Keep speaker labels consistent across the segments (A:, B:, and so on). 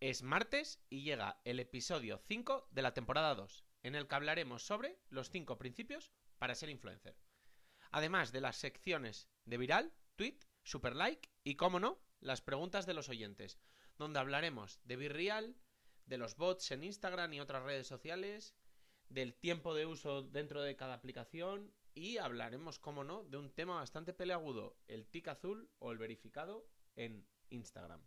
A: Es martes y llega el episodio 5 de la temporada 2, en el que hablaremos sobre los 5 principios para ser influencer. Además de las secciones de viral, tweet, super like y, como no, las preguntas de los oyentes, donde hablaremos de Virreal, de los bots en Instagram y otras redes sociales, del tiempo de uso dentro de cada aplicación y hablaremos, como no, de un tema bastante peleagudo, el tic azul o el verificado en Instagram.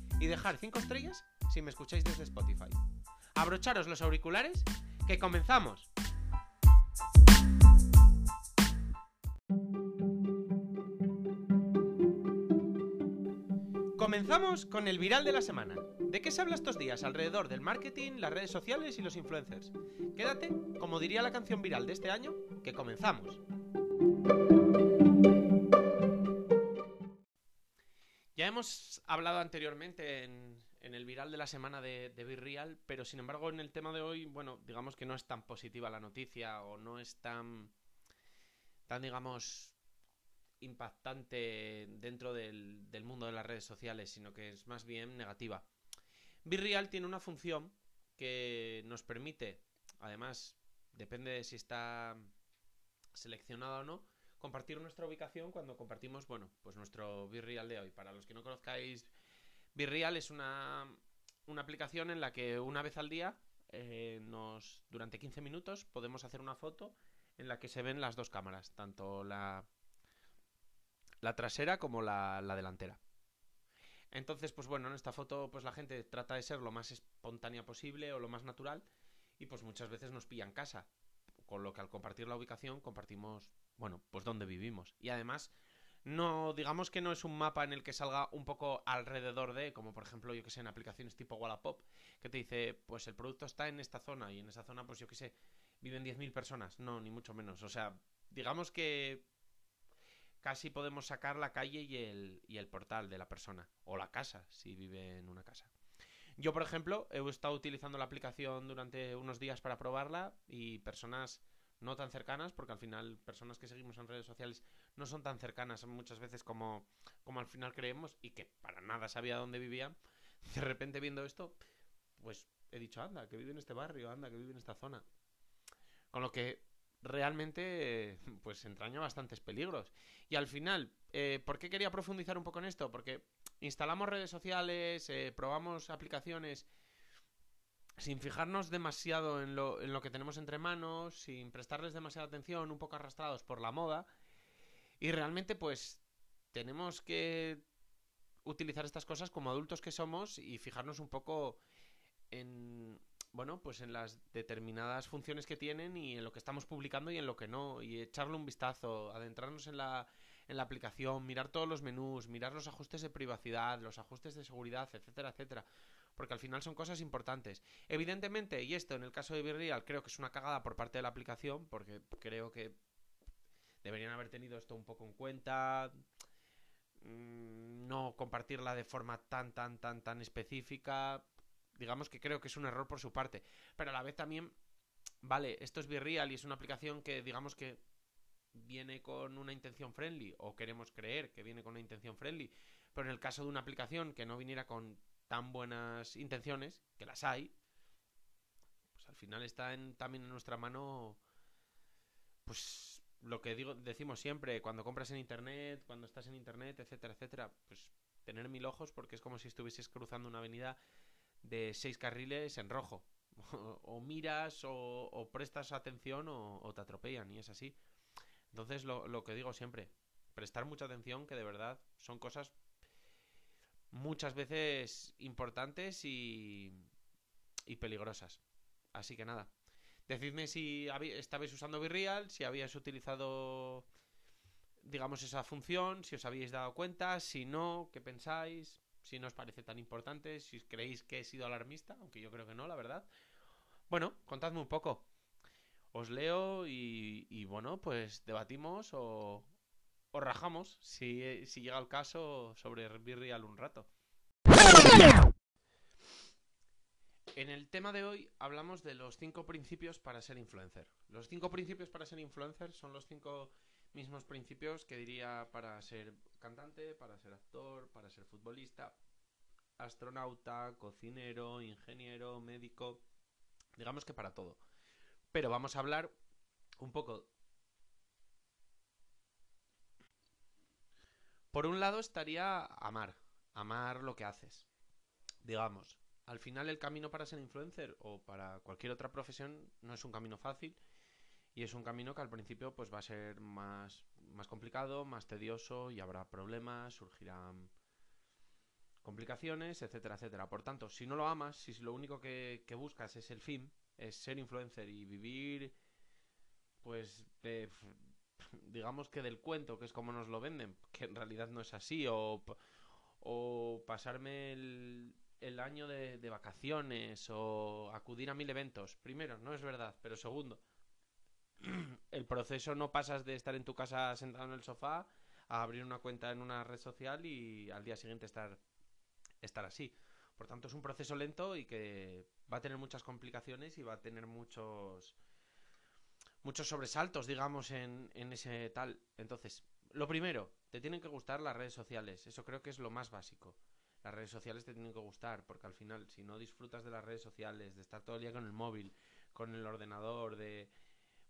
A: y dejar 5 estrellas si me escucháis desde Spotify. Abrocharos los auriculares, que comenzamos. Comenzamos con el viral de la semana. ¿De qué se habla estos días alrededor del marketing, las redes sociales y los influencers? Quédate, como diría la canción viral de este año, que comenzamos. Hemos hablado anteriormente en, el viral de la semana de, de Virreal, pero sin embargo en el tema de hoy, bueno, digamos que no es tan positiva la noticia o no es tan, tan digamos, impactante dentro del, del mundo de las redes sociales, sino que es más bien negativa. Virreal tiene una función que nos permite, además, depende de si está seleccionada o no, compartir nuestra ubicación cuando compartimos, bueno, pues nuestro Virreal de hoy. Para los que no conozcáis, Virreal es una, una aplicación en la que una vez al día, eh, nos, durante 15 minutos, podemos hacer una foto en la que se ven las dos cámaras, tanto la, la trasera como la, la delantera. Entonces, pues bueno, en esta foto pues la gente trata de ser lo más espontánea posible o lo más natural y pues muchas veces nos pillan casa. Con lo que al compartir la ubicación compartimos, bueno, pues dónde vivimos. Y además, no, digamos que no es un mapa en el que salga un poco alrededor de, como por ejemplo, yo que sé, en aplicaciones tipo Wallapop, que te dice, pues el producto está en esta zona y en esa zona, pues yo que sé, viven 10.000 personas. No, ni mucho menos. O sea, digamos que casi podemos sacar la calle y el, y el portal de la persona. O la casa, si vive en una casa. Yo, por ejemplo, he estado utilizando la aplicación durante unos días para probarla y personas no tan cercanas, porque al final personas que seguimos en redes sociales no son tan cercanas muchas veces como, como al final creemos y que para nada sabía dónde vivían. De repente viendo esto, pues he dicho, anda, que vive en este barrio, anda, que vive en esta zona. Con lo que realmente pues entraña bastantes peligros. Y al final, eh, ¿por qué quería profundizar un poco en esto? Porque instalamos redes sociales, eh, probamos aplicaciones sin fijarnos demasiado en lo, en lo que tenemos entre manos, sin prestarles demasiada atención, un poco arrastrados por la moda. Y realmente pues tenemos que utilizar estas cosas como adultos que somos y fijarnos un poco en bueno, pues en las determinadas funciones que tienen y en lo que estamos publicando y en lo que no, y echarle un vistazo, adentrarnos en la, en la aplicación, mirar todos los menús, mirar los ajustes de privacidad, los ajustes de seguridad, etcétera, etcétera. Porque al final son cosas importantes. Evidentemente, y esto en el caso de Virreal creo que es una cagada por parte de la aplicación, porque creo que deberían haber tenido esto un poco en cuenta, mm, no compartirla de forma tan, tan, tan, tan específica. Digamos que creo que es un error por su parte. Pero a la vez también, vale, esto es Virreal y es una aplicación que digamos que viene con una intención friendly o queremos creer que viene con una intención friendly. Pero en el caso de una aplicación que no viniera con tan buenas intenciones, que las hay, pues al final está en, también en nuestra mano, pues lo que digo, decimos siempre, cuando compras en internet, cuando estás en internet, etcétera, etcétera, pues tener mil ojos porque es como si estuvieses cruzando una avenida de seis carriles en rojo. o miras o, o prestas atención o, o, te atropellan y es así. Entonces lo, que digo siempre, prestar mucha atención que de verdad son cosas muchas veces importantes y, y peligrosas. Así que nada. Decidme si estabais usando Virreal, si habíais utilizado digamos, esa función, si os habéis dado cuenta, si no, qué pensáis, si no os parece tan importante, si creéis que he sido alarmista, aunque yo creo que no, la verdad. Bueno, contadme un poco. Os leo y, bueno, pues debatimos o, o rajamos, si, si llega el caso, sobre Virreal un rato. En el tema de hoy hablamos de los cinco principios para ser influencer. Los cinco principios para ser influencer son los cinco mismos principios que diría para ser cantante, para ser actor, para ser futbolista, astronauta, cocinero, ingeniero, médico, digamos que para todo. Pero vamos a hablar un poco... Por un lado estaría amar, amar lo que haces. Digamos, al final el camino para ser influencer o para cualquier otra profesión no es un camino fácil y es un camino que al principio pues va a ser más, más complicado, más tedioso y habrá problemas, surgirán complicaciones, etcétera, etcétera. Por tanto, si no lo amas, si lo único que, buscas es el fin, es ser influencer y vivir, pues, digamos que del cuento, que es como nos lo venden, que en realidad no es así, o, o pasarme el, el año de, de vacaciones o acudir a mil eventos. Primero, no es verdad, pero segundo, el proceso no pasas de estar en tu casa sentado en el sofá a abrir una cuenta en una red social y al día siguiente estar, estar así. Por tanto, es un proceso lento y que va a tener muchas complicaciones y va a tener muchos muchos sobresaltos, digamos, en, en ese tal. Entonces, lo primero, te tienen que gustar las redes sociales. Eso creo que es lo más básico. Las redes sociales te tienen que gustar, porque al final, si no disfrutas de las redes sociales, de estar todo el día con el móvil, con el ordenador, de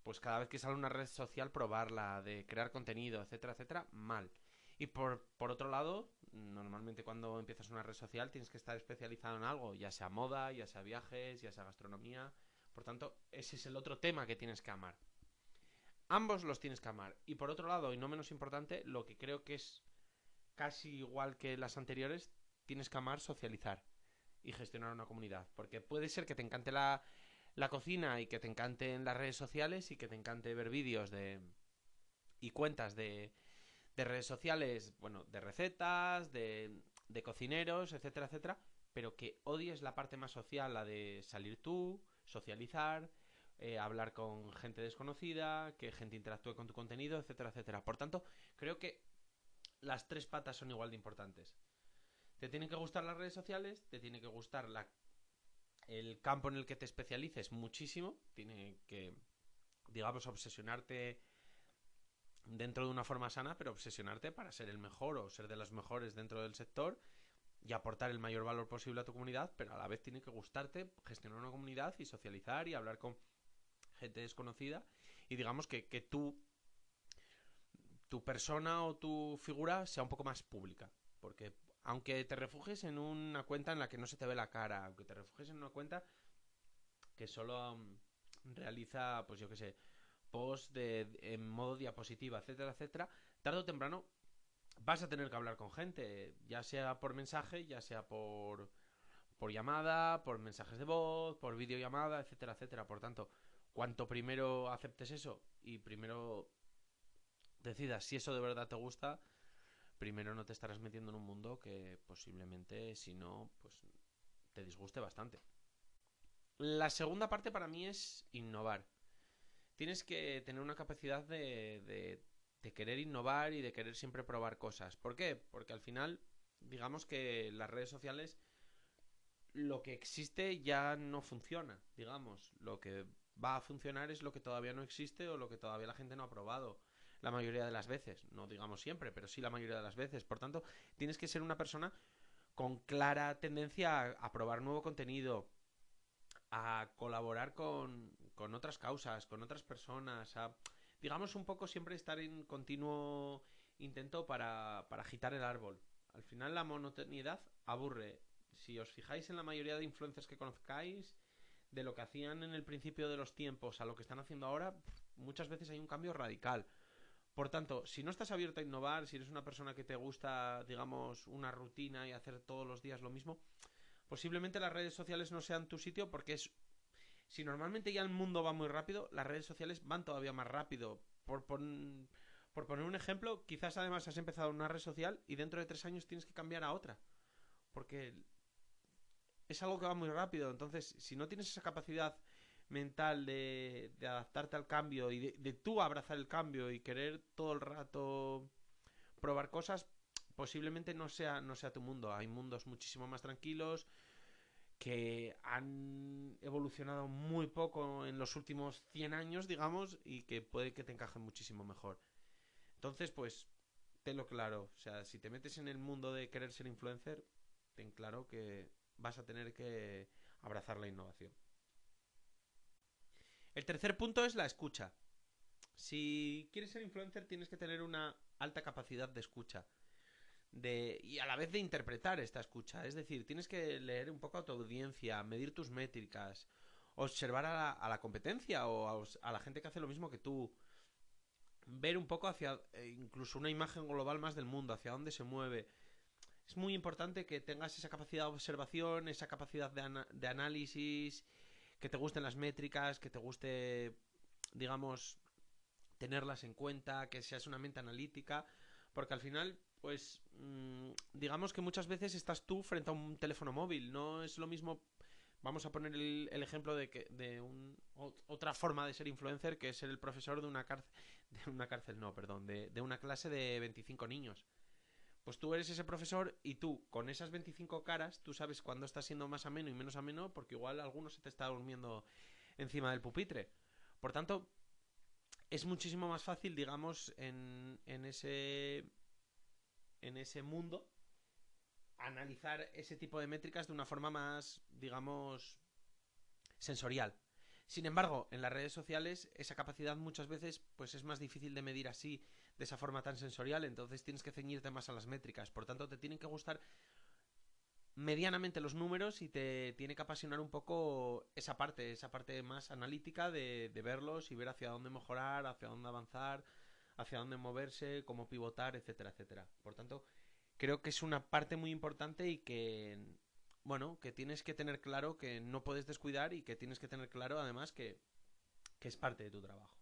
A: pues cada vez que sale una red social probarla, de crear contenido, etcétera, etcétera, mal. Y por, por otro lado, normalmente cuando empiezas una red social tienes que estar especializado en algo, ya sea moda, ya sea viajes, ya sea gastronomía. Por tanto, ese es el otro tema que tienes que amar. Ambos los tienes que amar. Y por otro lado, y no menos importante, lo que creo que es casi igual que las anteriores, tienes que amar socializar y gestionar una comunidad. Porque puede ser que te encante la, la cocina y que te encante en las redes sociales y que te encante ver vídeos de y cuentas de, de redes sociales, bueno, de recetas, de, cocineros, etcétera, etcétera, pero que odies la parte más social, la de salir tú, socializar, eh, hablar con gente desconocida, que gente interactúe con tu contenido, etcétera, etcétera. Por tanto, creo que las tres patas son igual de importantes. Te tienen que gustar las redes sociales, te tiene que gustar la el campo en el que te especialices muchísimo, tiene que, digamos, obsesionarte dentro de una forma sana, pero obsesionarte para ser el mejor o ser de los mejores dentro del sector y aportar el mayor valor posible a tu comunidad, pero a la vez tiene que gustarte gestionar una comunidad y socializar y hablar con gente desconocida. Y digamos que, que tú tu persona o tu figura sea un poco más pública, porque aunque te refugies en una cuenta en la que no se te ve la cara, aunque te refugies en una cuenta que solo um, realiza, pues yo qué sé, post de, en modo diapositiva, etcétera, etcétera, tarde o temprano vas a tener que hablar con gente, ya sea por mensaje, ya sea por, por llamada, por mensajes de voz, por videollamada, etcétera, etcétera. Por tanto, cuanto primero aceptes eso y primero decidas si eso de verdad te gusta, primero no te estarás metiendo en un mundo que posiblemente, si no, pues te disguste bastante. La segunda parte para mí es innovar. Tienes que tener una capacidad de, de, querer innovar y de querer siempre probar cosas. ¿Por qué? Porque al final, digamos que las redes sociales, lo que existe ya no funciona, digamos. Lo que va a funcionar es lo que todavía no existe o lo que todavía la gente no ha probado la mayoría de las veces. No digamos siempre, pero sí la mayoría de las veces. Por tanto, tienes que ser una persona con clara tendencia a, probar nuevo contenido, a colaborar con, con otras causas, con otras personas, a, digamos, un poco siempre estar en continuo intento para, para agitar el árbol. Al final la monotonidad aburre. Si os fijáis en la mayoría de influencers que conozcáis, de lo que hacían en el principio de los tiempos a lo que están haciendo ahora, muchas veces hay un cambio radical. Por tanto, si no estás abierto a innovar, si eres una persona que te gusta, digamos, una rutina y hacer todos los días lo mismo, posiblemente las redes sociales no sean tu sitio porque es... Si normalmente ya el mundo va muy rápido, las redes sociales van todavía más rápido. Por, Por poner un ejemplo, quizás además has empezado una red social y dentro de tres años tienes que cambiar a otra. Porque es algo que va muy rápido. Entonces, si no tienes esa capacidad mental de, adaptarte al cambio y de, de, tú abrazar el cambio y querer todo el rato probar cosas, posiblemente no sea, no sea tu mundo. Hay mundos muchísimo más tranquilos que han evolucionado muy poco en los últimos 100 años, digamos, y que puede que te encajen muchísimo mejor. Entonces, pues, tenlo claro. O sea, si te metes en el mundo de querer ser influencer, ten claro que vas a tener que abrazar la innovación. El tercer punto es la escucha. Si quieres ser influencer tienes que tener una alta capacidad de escucha. De, y a la vez de interpretar esta escucha. Es decir, tienes que leer un poco a tu audiencia, medir tus métricas, observar a la, competencia o a, la gente que hace lo mismo que tú. Ver un poco hacia eh, incluso una imagen global más del mundo, hacia dónde se mueve. Es muy importante que tengas esa capacidad de observación, esa capacidad de, de análisis que te gusten las métricas, que te guste, digamos, tenerlas en cuenta, que seas una mente analítica, porque al final, pues, digamos que muchas veces estás tú frente a un teléfono móvil, no es lo mismo, vamos a poner el, ejemplo de que de otra forma de ser influencer, que es ser el profesor de una cárcel, de una cárcel, no, perdón, de, de una clase de 25 niños. Pues tú eres ese profesor y tú, con esas 25 caras, tú sabes cuándo está siendo más ameno y menos ameno, porque igual alguno se te está durmiendo encima del pupitre. Por tanto, es muchísimo más fácil, digamos, en, en ese. En ese mundo. analizar ese tipo de métricas de una forma más, digamos. sensorial. Sin embargo, en las redes sociales, esa capacidad muchas veces, pues es más difícil de medir así de esa forma tan sensorial, entonces tienes que ceñirte más a las métricas. Por tanto, te tienen que gustar medianamente los números y te tiene que apasionar un poco esa parte, esa parte más analítica de, verlos y ver hacia dónde mejorar, hacia dónde avanzar, hacia dónde moverse, cómo pivotar, etcétera, etcétera. Por tanto, creo que es una parte muy importante y que, bueno, que tienes que tener claro que no puedes descuidar y que tienes que tener claro además que, que es parte de tu trabajo.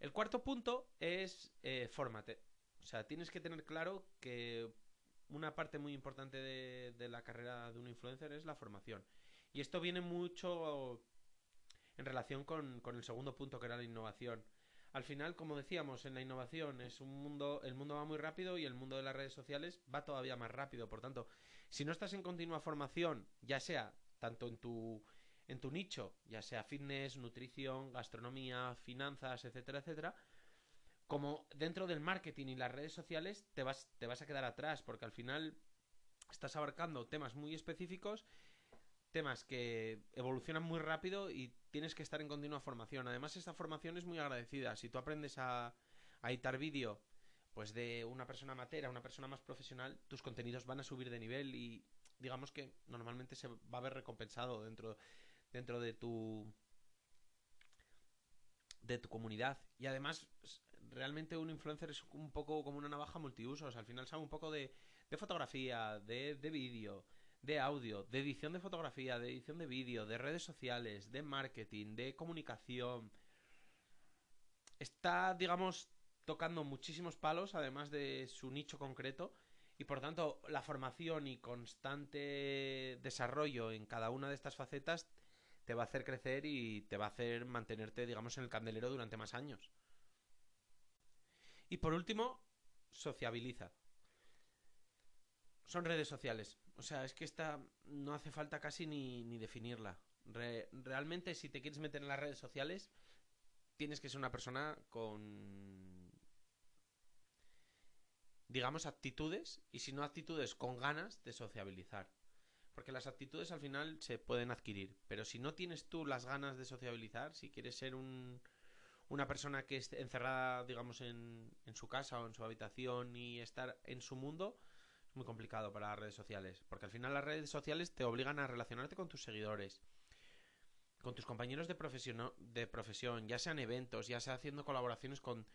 A: El cuarto punto es eh, fórmate. O sea, tienes que tener claro que una parte muy importante de, la carrera de un influencer es la formación. Y esto viene mucho en relación con, con, el segundo punto que era la innovación. Al final, como decíamos, en la innovación es un mundo, el mundo va muy rápido y el mundo de las redes sociales va todavía más rápido. Por tanto, si no estás en continua formación, ya sea tanto en tu en tu nicho, ya sea fitness, nutrición, gastronomía, finanzas, etcétera, etcétera, como dentro del marketing y las redes sociales te vas, te vas a quedar atrás, porque al final estás abarcando temas muy específicos, temas que evolucionan muy rápido y tienes que estar en continua formación. Además, esta formación es muy agradecida. Si tú aprendes a, editar vídeo pues de una persona amateur a una persona más profesional, tus contenidos van a subir de nivel y digamos que normalmente se va a ver recompensado dentro dentro de tu de tu comunidad y además realmente un influencer es un poco como una navaja multiusos al final sabe un poco de, de fotografía de, de vídeo de audio de edición de fotografía de edición de vídeo de redes sociales de marketing de comunicación está digamos tocando muchísimos palos además de su nicho concreto y por tanto la formación y constante desarrollo en cada una de estas facetas te va a hacer crecer y te va a hacer mantenerte, digamos, en el candelero durante más años. Y por último, sociabiliza. Son redes sociales. O sea, es que esta no hace falta casi ni, definirla. realmente, si te quieres meter en las redes sociales, tienes que ser una persona con, digamos, actitudes, y si no actitudes, con ganas de sociabilizar. Porque las actitudes al final se pueden adquirir. Pero si no tienes tú las ganas de sociabilizar, si quieres ser un, una persona que esté encerrada, digamos, en, en su casa o en su habitación y estar en su mundo, muy complicado para las redes sociales. Porque al final las redes sociales te obligan a relacionarte con tus seguidores, con tus compañeros de profesión, de profesión ya sean eventos, ya sea haciendo colaboraciones con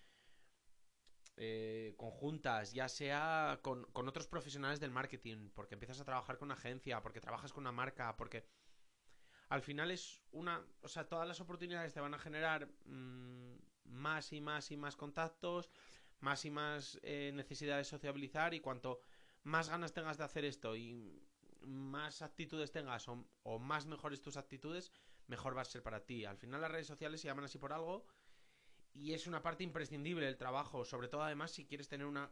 A: eh, conjuntas, ya sea con, otros profesionales del marketing, porque empiezas a trabajar con una agencia, porque trabajas con una marca, porque al final es una, o sea, todas las oportunidades te van a generar mm, más y más y más contactos, más y más eh, necesidad de sociabilizar y cuanto más ganas tengas de hacer esto y más actitudes tengas o, más mejores tus actitudes, mejor va a ser para ti. Al final las redes sociales se llaman así por algo y es una parte imprescindible del trabajo, sobre todo además si quieres tener una...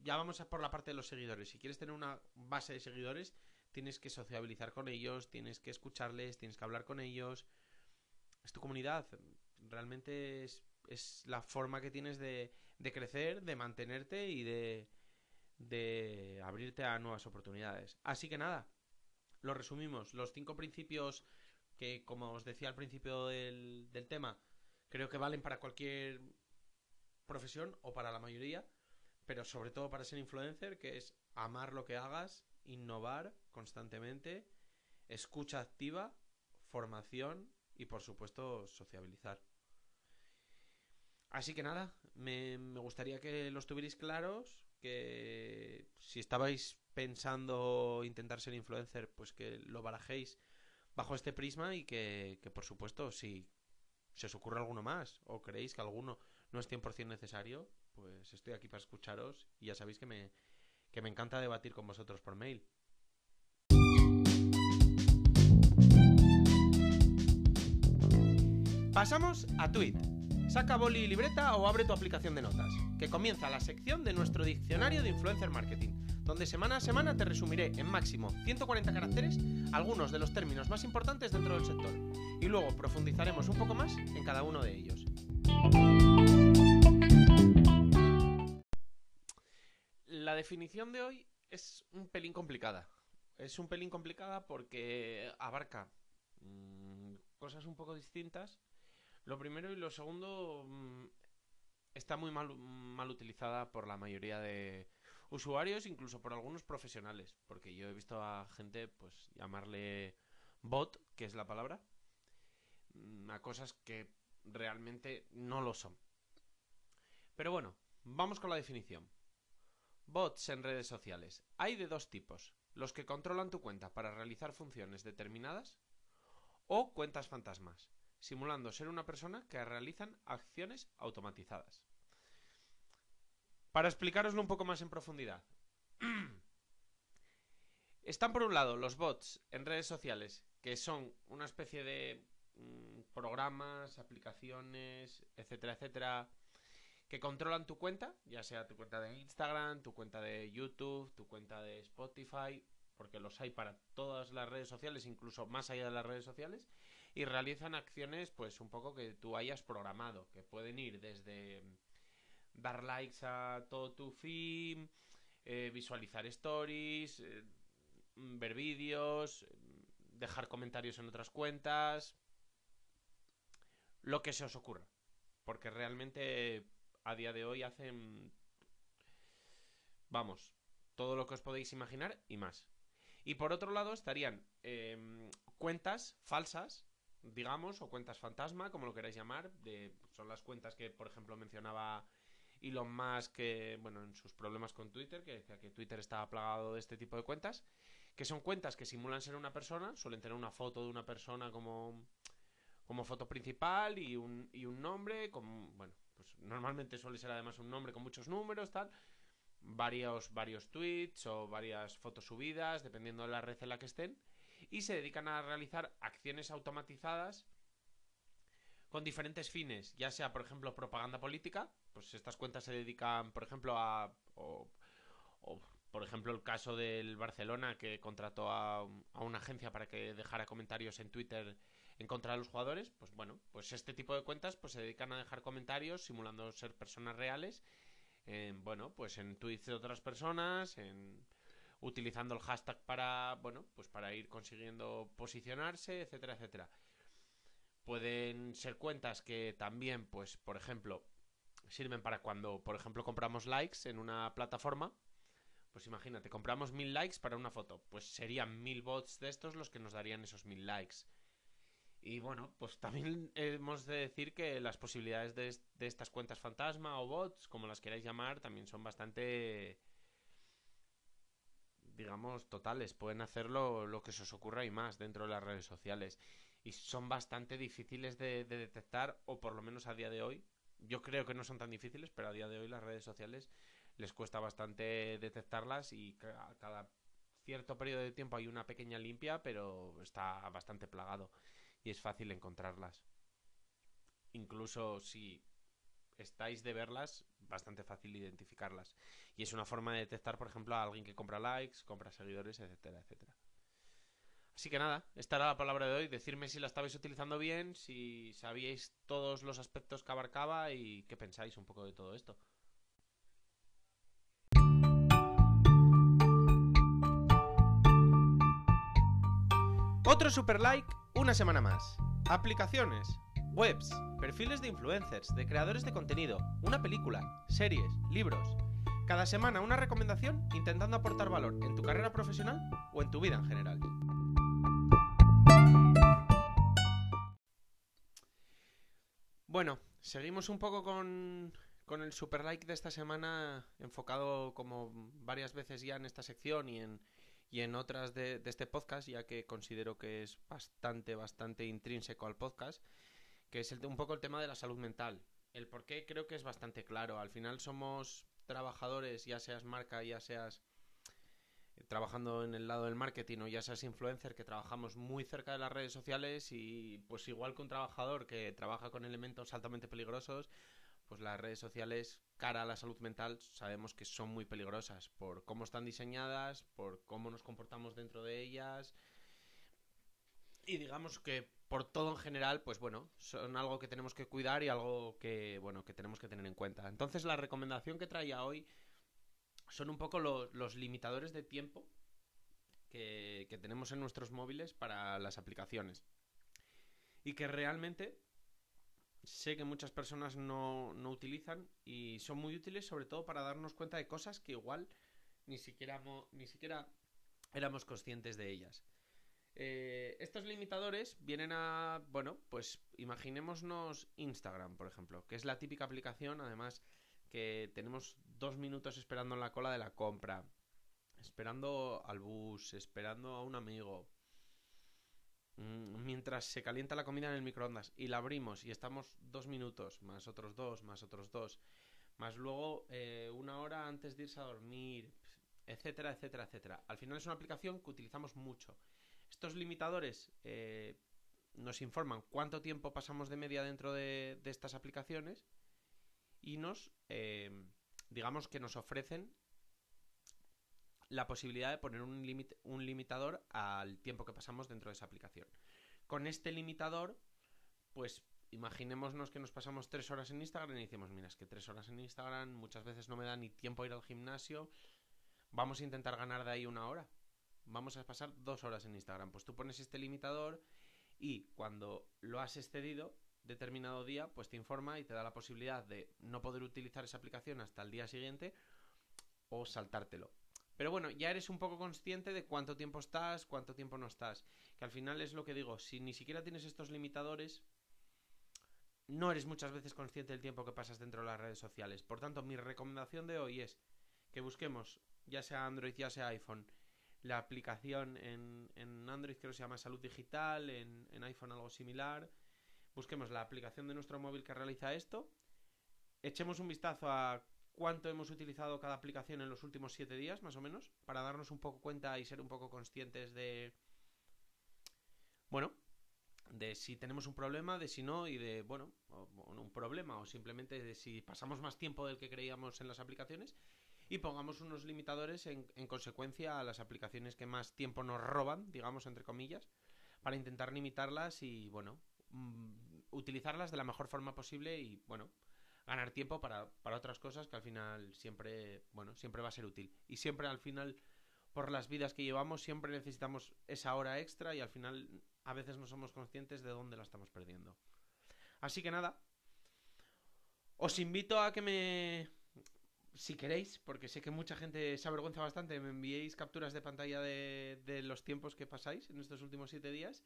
A: Ya vamos a por la parte de los seguidores, si quieres tener una base de seguidores, tienes que sociabilizar con ellos, tienes que escucharles, tienes que hablar con ellos. Es tu comunidad, realmente es, es la forma que tienes de, de crecer, de mantenerte y de, de abrirte a nuevas oportunidades. Así que nada, lo resumimos. Los cinco principios que, como os decía al principio del, del tema, creo que valen para cualquier profesión o para la mayoría, pero sobre todo para ser influencer, que es amar lo que hagas, innovar constantemente, escucha activa, formación y por supuesto sociabilizar. Así que nada, me, gustaría que los tuvierais claros, que si estabais pensando intentar ser influencer, pues que lo barajéis bajo este prisma y que, que por supuesto si se os ocurre alguno más o creéis que alguno no es 100% necesario, pues estoy aquí para escucharos y ya sabéis que me, que me encanta debatir con vosotros por mail. Pasamos a Tweet. Saca boli y libreta o abre tu aplicación de notas, que comienza la sección de nuestro diccionario de influencer marketing, donde semana a semana te resumiré en máximo 140 caracteres algunos de los términos más importantes dentro del sector, y luego profundizaremos un poco más en cada uno de ellos. La definición de hoy es un pelín complicada. Es un pelín complicada porque abarca mm, cosas un poco distintas lo primero y lo segundo mm, está muy mal, mal utilizada por la mayoría de usuarios, incluso por algunos profesionales, porque yo he visto a gente pues llamarle bot, que es la palabra, mm, a cosas que realmente no lo son. Pero bueno, vamos con la definición. Bots en redes sociales. Hay de dos tipos. Los que controlan tu cuenta para realizar funciones determinadas o cuentas fantasmas simulando ser una persona que realizan acciones automatizadas. Para explicaroslo un poco más en profundidad. Están por un lado los bots en redes sociales, que son una especie de mm, programas, aplicaciones, etcétera, etcétera, que controlan tu cuenta, ya sea tu cuenta de Instagram, tu cuenta de YouTube, tu cuenta de Spotify, porque los hay para todas las redes sociales, incluso más allá de las redes sociales, y realizan acciones pues un poco que tú hayas programado, que pueden ir desde dar likes a todo tu feed, eh, visualizar stories, eh, ver vídeos, dejar comentarios en otras cuentas, lo que se os ocurra, porque realmente a día de hoy hacen, vamos, todo lo que os podéis imaginar y más. Y por otro lado estarían em, cuentas falsas digamos, o cuentas fantasma, como lo queráis llamar. De, son las cuentas que, por ejemplo, mencionaba Elon Musk, que, bueno, en sus problemas con Twitter, que decía que Twitter estaba plagado de este tipo de cuentas, que son cuentas que simulan ser una persona, suelen tener una foto de una persona como, como foto principal y un, y un nombre, como, bueno, pues normalmente suele ser además un nombre con muchos números, tal. Varios, varios tweets o varias fotos subidas, dependiendo de la red en la que estén y se dedican a realizar acciones automatizadas con diferentes fines, ya sea, por ejemplo, propaganda política, pues estas cuentas se dedican, por ejemplo, a... O, por ejemplo, el caso del Barcelona que contrató a, a, una agencia para que dejara comentarios en Twitter en contra de los jugadores, pues bueno, pues este tipo de cuentas pues se dedican a dejar comentarios simulando ser personas reales, en, bueno, pues en tweets de otras personas, en utilizando el hashtag para, bueno, pues para ir consiguiendo posicionarse, etcétera, etcétera. Pueden ser cuentas que también, pues, por ejemplo, sirven para cuando, por ejemplo, compramos likes en una plataforma. Pues imagínate, compramos mil likes para una foto. Pues serían mil bots de estos los que nos darían esos mil likes. Y bueno, pues también hemos de decir que las posibilidades de, de, estas cuentas fantasma o bots, como las queráis llamar, también son bastante digamos, totales. Pueden hacerlo lo que se os ocurra y más dentro de las redes sociales. Y son bastante difíciles de, detectar, o por lo menos a día de hoy, yo creo que no son tan difíciles, pero a día de hoy las redes sociales les cuesta bastante detectarlas y a cada cierto periodo de tiempo hay una pequeña limpia, pero está bastante plagado y es fácil encontrarlas. Incluso si estáis de verlas, bastante fácil identificarlas. Y es una forma de detectar, por ejemplo, a alguien que compra likes, compra seguidores, etcétera, etcétera. Así que nada, esta era la palabra de hoy. Decirme si la estabais utilizando bien, si sabíais todos los aspectos que abarcaba y qué pensáis un poco de todo esto. Otro super like, una semana más. Aplicaciones, webs, perfiles de influencers, de creadores de contenido, una película, series, libros. Cada semana una recomendación intentando aportar valor en tu carrera profesional o en tu vida en general. Bueno, seguimos un poco con, el super like de esta semana, enfocado como varias veces ya en esta sección y en, y en otras de, este podcast, ya que considero que es bastante, bastante intrínseco al podcast, que es un poco el tema de la salud mental. El por qué creo que es bastante claro. Al final somos trabajadores, ya seas marca, ya seas trabajando en el lado del marketing o ya seas influencer, que trabajamos muy cerca de las redes sociales y pues igual que un trabajador que trabaja con elementos altamente peligrosos, pues las redes sociales cara a la salud mental sabemos que son muy peligrosas por cómo están diseñadas, por cómo nos comportamos dentro de ellas y digamos que por todo en general, pues bueno, son algo que tenemos que cuidar y algo que bueno, que tenemos que tener en cuenta. Entonces la recomendación que traía hoy son un poco los limitadores de tiempo que, tenemos en nuestros móviles para las aplicaciones. Y que realmente sé que muchas personas no, utilizan y son muy útiles sobre todo para darnos cuenta de cosas que igual ni siquiera, ni siquiera éramos conscientes de ellas. Eh, estos limitadores vienen a, bueno, pues imaginémonos Instagram, por ejemplo, que es la típica aplicación, además que tenemos dos minutos esperando en la cola de la compra, esperando al bus, esperando a un amigo, mm, mientras se calienta la comida en el microondas y la abrimos y estamos dos minutos, más otros dos, más otros dos, más luego eh, una hora antes de irse a dormir, etcétera, etcétera, etcétera. Al final es una aplicación que utilizamos mucho. Estos limitadores eh, nos informan cuánto tiempo pasamos de media dentro de, estas aplicaciones y nos, eh, digamos que nos ofrecen la posibilidad de poner un, un limitador al tiempo que pasamos dentro de esa aplicación. Con este limitador, pues imaginémonos que nos pasamos tres horas en Instagram y decimos, mira, es que tres horas en Instagram muchas veces no me da ni tiempo a ir al gimnasio, vamos a intentar ganar de ahí una hora. Vamos a pasar dos horas en Instagram. Pues tú pones este limitador y cuando lo has excedido, determinado día, pues te informa y te da la posibilidad de no poder utilizar esa aplicación hasta el día siguiente o saltártelo. Pero bueno, ya eres un poco consciente de cuánto tiempo estás, cuánto tiempo no estás. Que al final es lo que digo, si ni siquiera tienes estos limitadores, no eres muchas veces consciente del tiempo que pasas dentro de las redes sociales. Por tanto, mi recomendación de hoy es que busquemos, ya sea Android, ya sea iPhone, la aplicación en, en Android creo que se llama Salud Digital, en, en iPhone algo similar, busquemos la aplicación de nuestro móvil que realiza esto, echemos un vistazo a cuánto hemos utilizado cada aplicación en los últimos siete días, más o menos, para darnos un poco cuenta y ser un poco conscientes de... Bueno, de si tenemos un problema, de si no, y de, bueno, un problema, o simplemente de si pasamos más tiempo del que creíamos en las aplicaciones, y pongamos unos limitadores en, en consecuencia a las aplicaciones que más tiempo nos roban, digamos, entre comillas, para intentar limitarlas y, bueno, Mm, utilizarlas de la mejor forma posible y, bueno, ganar tiempo para, para otras cosas que al final siempre, bueno, siempre va a ser útil. Y siempre al final, por las vidas que llevamos, siempre necesitamos esa hora extra y al final a veces no somos conscientes de dónde la estamos perdiendo. Así que nada, os invito a que me, si queréis, porque sé que mucha gente se avergüenza bastante, me enviéis capturas de pantalla de, de los tiempos que pasáis en estos últimos siete días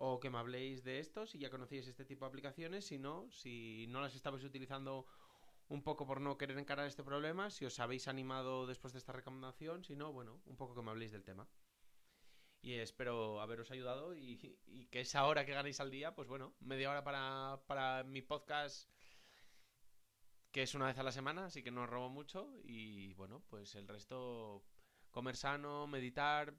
A: o que me habléis de esto, si ya conocíais este tipo de aplicaciones, si no, si no las estabais utilizando un poco por no querer encarar este problema, si os habéis animado después de esta recomendación, si no, bueno, un poco que me habléis del tema. Y espero haberos ayudado y, que esa hora que ganéis al día, pues bueno, media hora para, para mi podcast que es una vez a la semana, así que no robo mucho. Y bueno, pues el resto, comer sano, meditar,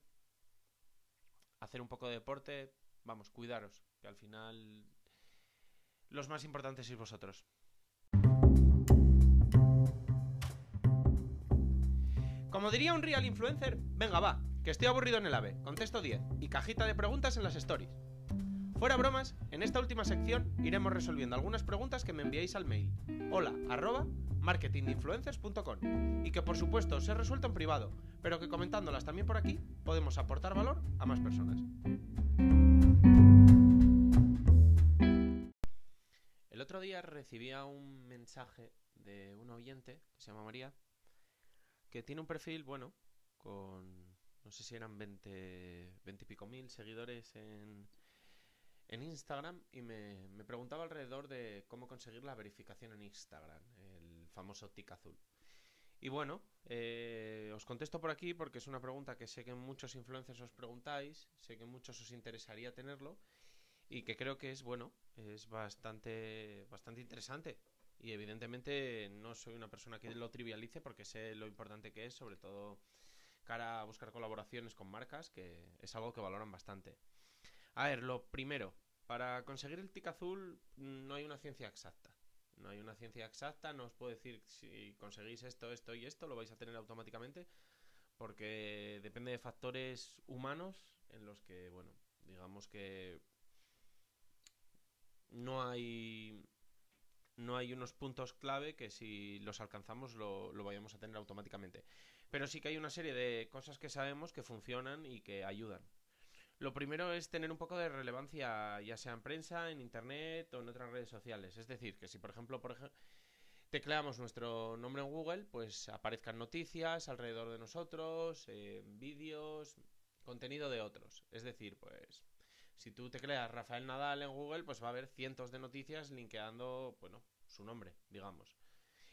A: hacer un poco de deporte, vamos, cuidaros, que al final los más importantes sois vosotros. Como diría un real influencer, venga va, que estoy aburrido en el AVE, contesto 10 y cajita de preguntas en las stories. Fuera bromas, en esta última sección iremos resolviendo algunas preguntas que me enviáis al mail hola arroba marketinginfluencers.com y que por supuesto os he resuelto en privado, pero que comentándolas también por aquí podemos aportar valor a más personas. El otro día recibía un mensaje de un oyente que se llama María, que tiene un perfil, bueno, con no sé si eran 20, 20 y pico mil seguidores en, en Instagram y me, me, preguntaba alrededor de cómo conseguir la verificación en Instagram, el famoso tic azul. Y bueno, eh, os contesto por aquí porque es una pregunta que sé que muchos influencers os preguntáis, sé que muchos os interesaría tenerlo y que creo que es bueno, es bastante, bastante interesante. Y evidentemente no soy una persona que lo trivialice porque sé lo importante que es, sobre todo cara a buscar colaboraciones con marcas, que es algo que valoran bastante. A ver, lo primero, para conseguir el tic azul no hay una ciencia exacta. No hay una ciencia exacta, no os puedo decir si conseguís esto, esto y esto, lo vais a tener automáticamente, porque depende de factores humanos en los que, bueno, digamos que no hay no hay unos puntos clave que si los alcanzamos lo, lo, vayamos a tener automáticamente. Pero sí que hay una serie de cosas que sabemos que funcionan y que ayudan. Lo primero es tener un poco de relevancia, ya sea en prensa, en internet o en otras redes sociales. Es decir, que si por ejemplo, por ejemplo tecleamos nuestro nombre en Google, pues aparezcan noticias alrededor de nosotros, eh, vídeos, contenido de otros. Es decir, pues si tú tecleas Rafael Nadal en Google, pues va a haber cientos de noticias linkeando, bueno, su nombre, digamos.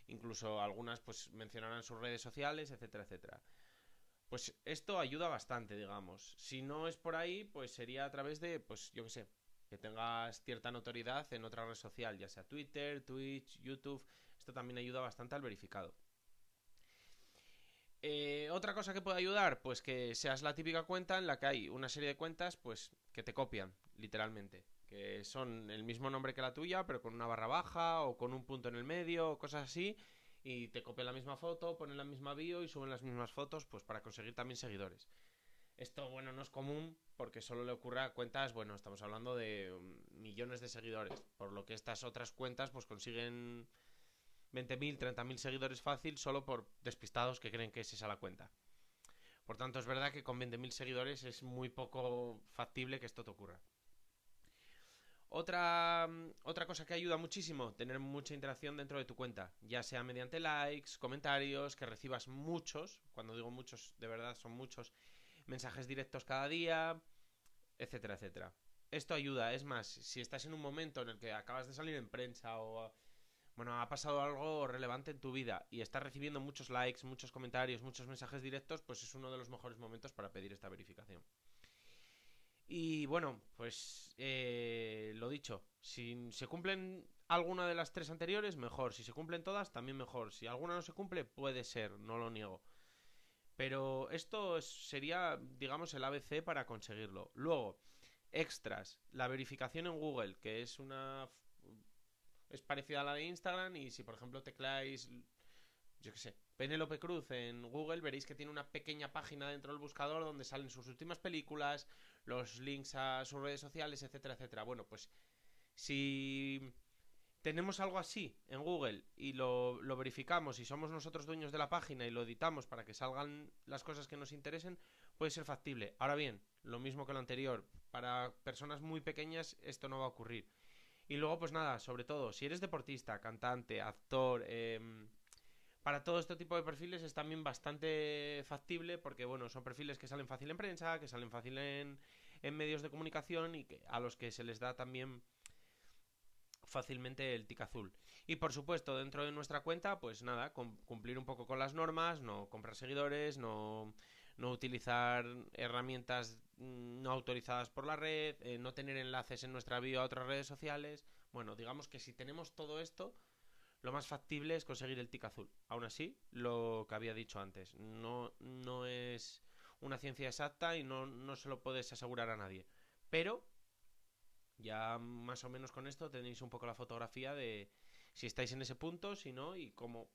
A: Incluso algunas pues mencionarán sus redes sociales, etcétera, etcétera. Pues esto ayuda bastante, digamos. Si no es por ahí, pues sería a través de, pues yo qué sé, que tengas cierta notoriedad en otra red social, ya sea Twitter, Twitch, YouTube. Esto también ayuda bastante al verificado. Eh, otra cosa que puede ayudar, pues que seas la típica cuenta en la que hay una serie de cuentas, pues que te copian, literalmente. Que son el mismo nombre que la tuya, pero con una barra baja o con un punto en el medio o cosas así y te copian la misma foto, ponen la misma bio y suben las mismas fotos, pues para conseguir también seguidores. Esto, bueno, no es común porque solo le ocurre a cuentas, bueno, estamos hablando de mm, millones de seguidores, por lo que estas otras cuentas pues consiguen 20.000, 30.000 seguidores fácil solo por despistados que creen que es esa la cuenta. Por tanto, es verdad que con 20.000 seguidores es muy poco factible que esto te ocurra. Otra, mm, otra cosa que ayuda muchísimo, tener mucha interacción dentro de tu cuenta, ya sea mediante likes, comentarios, que recibas muchos, cuando digo muchos, de verdad son muchos, mensajes directos cada día, etcétera, etcétera. Esto ayuda, es más, si estás en un momento en el que acabas de salir en prensa o bueno, ha pasado algo relevante en tu vida y estás recibiendo muchos likes, muchos comentarios, muchos mensajes directos, pues es uno de los mejores momentos para pedir esta verificación. Y bueno, pues eh, lo dicho, si se cumplen alguna de las tres anteriores, mejor. Si se cumplen todas, también mejor. Si alguna no se cumple, puede ser, no lo niego. Pero esto sería, digamos, el ABC para conseguirlo. Luego, extras, la verificación en Google, que es una... es parecida a la de Instagram y si por ejemplo tecláis yo qué sé, Penélope Cruz en Google, veréis que tiene una pequeña página dentro del buscador donde salen sus últimas películas, los links a sus redes sociales, etcétera, etcétera. Bueno, pues si tenemos algo así en Google y lo, lo, verificamos y somos nosotros dueños de la página y lo editamos para que salgan las cosas que nos interesen, puede ser factible. Ahora bien, lo mismo que lo anterior, para personas muy pequeñas esto no va a ocurrir. Y luego, pues nada, sobre todo, si eres deportista, cantante, actor, eh, para todo este tipo de perfiles es también bastante factible porque, bueno, son perfiles que salen fácil en prensa, que salen fácil en, medios de comunicación y que, a los que se les da también fácilmente el tic azul. Y por supuesto, dentro de nuestra cuenta, pues nada, cumplir un poco con las normas, no comprar seguidores, no, no utilizar herramientas no autorizadas por la red, eh, no tener enlaces en nuestra bio a otras redes sociales. Bueno, digamos que si tenemos todo esto, lo más factible es conseguir el tic azul. Aún así, lo que había dicho antes, no, no es una ciencia exacta y no, no se lo puedes asegurar a nadie. Pero ya más o menos con esto tenéis un poco la fotografía de si estáis en ese punto, si no, y cómo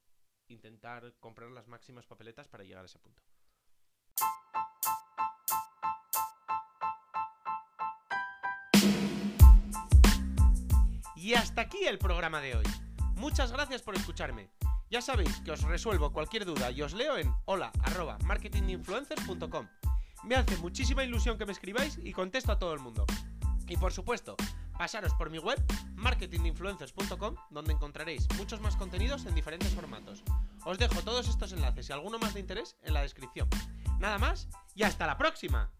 A: intentar comprar las máximas papeletas para llegar a ese punto. Y hasta aquí el programa de hoy. Muchas gracias por escucharme. Ya sabéis que os resuelvo cualquier duda y os leo en hola marketinginfluencers.com. Me hace muchísima ilusión que me escribáis y contesto a todo el mundo. Y por supuesto, pasaros por mi web marketinginfluencers.com donde encontraréis muchos más contenidos en diferentes formatos. Os dejo todos estos enlaces y alguno más de interés en la descripción. Nada más y hasta la próxima.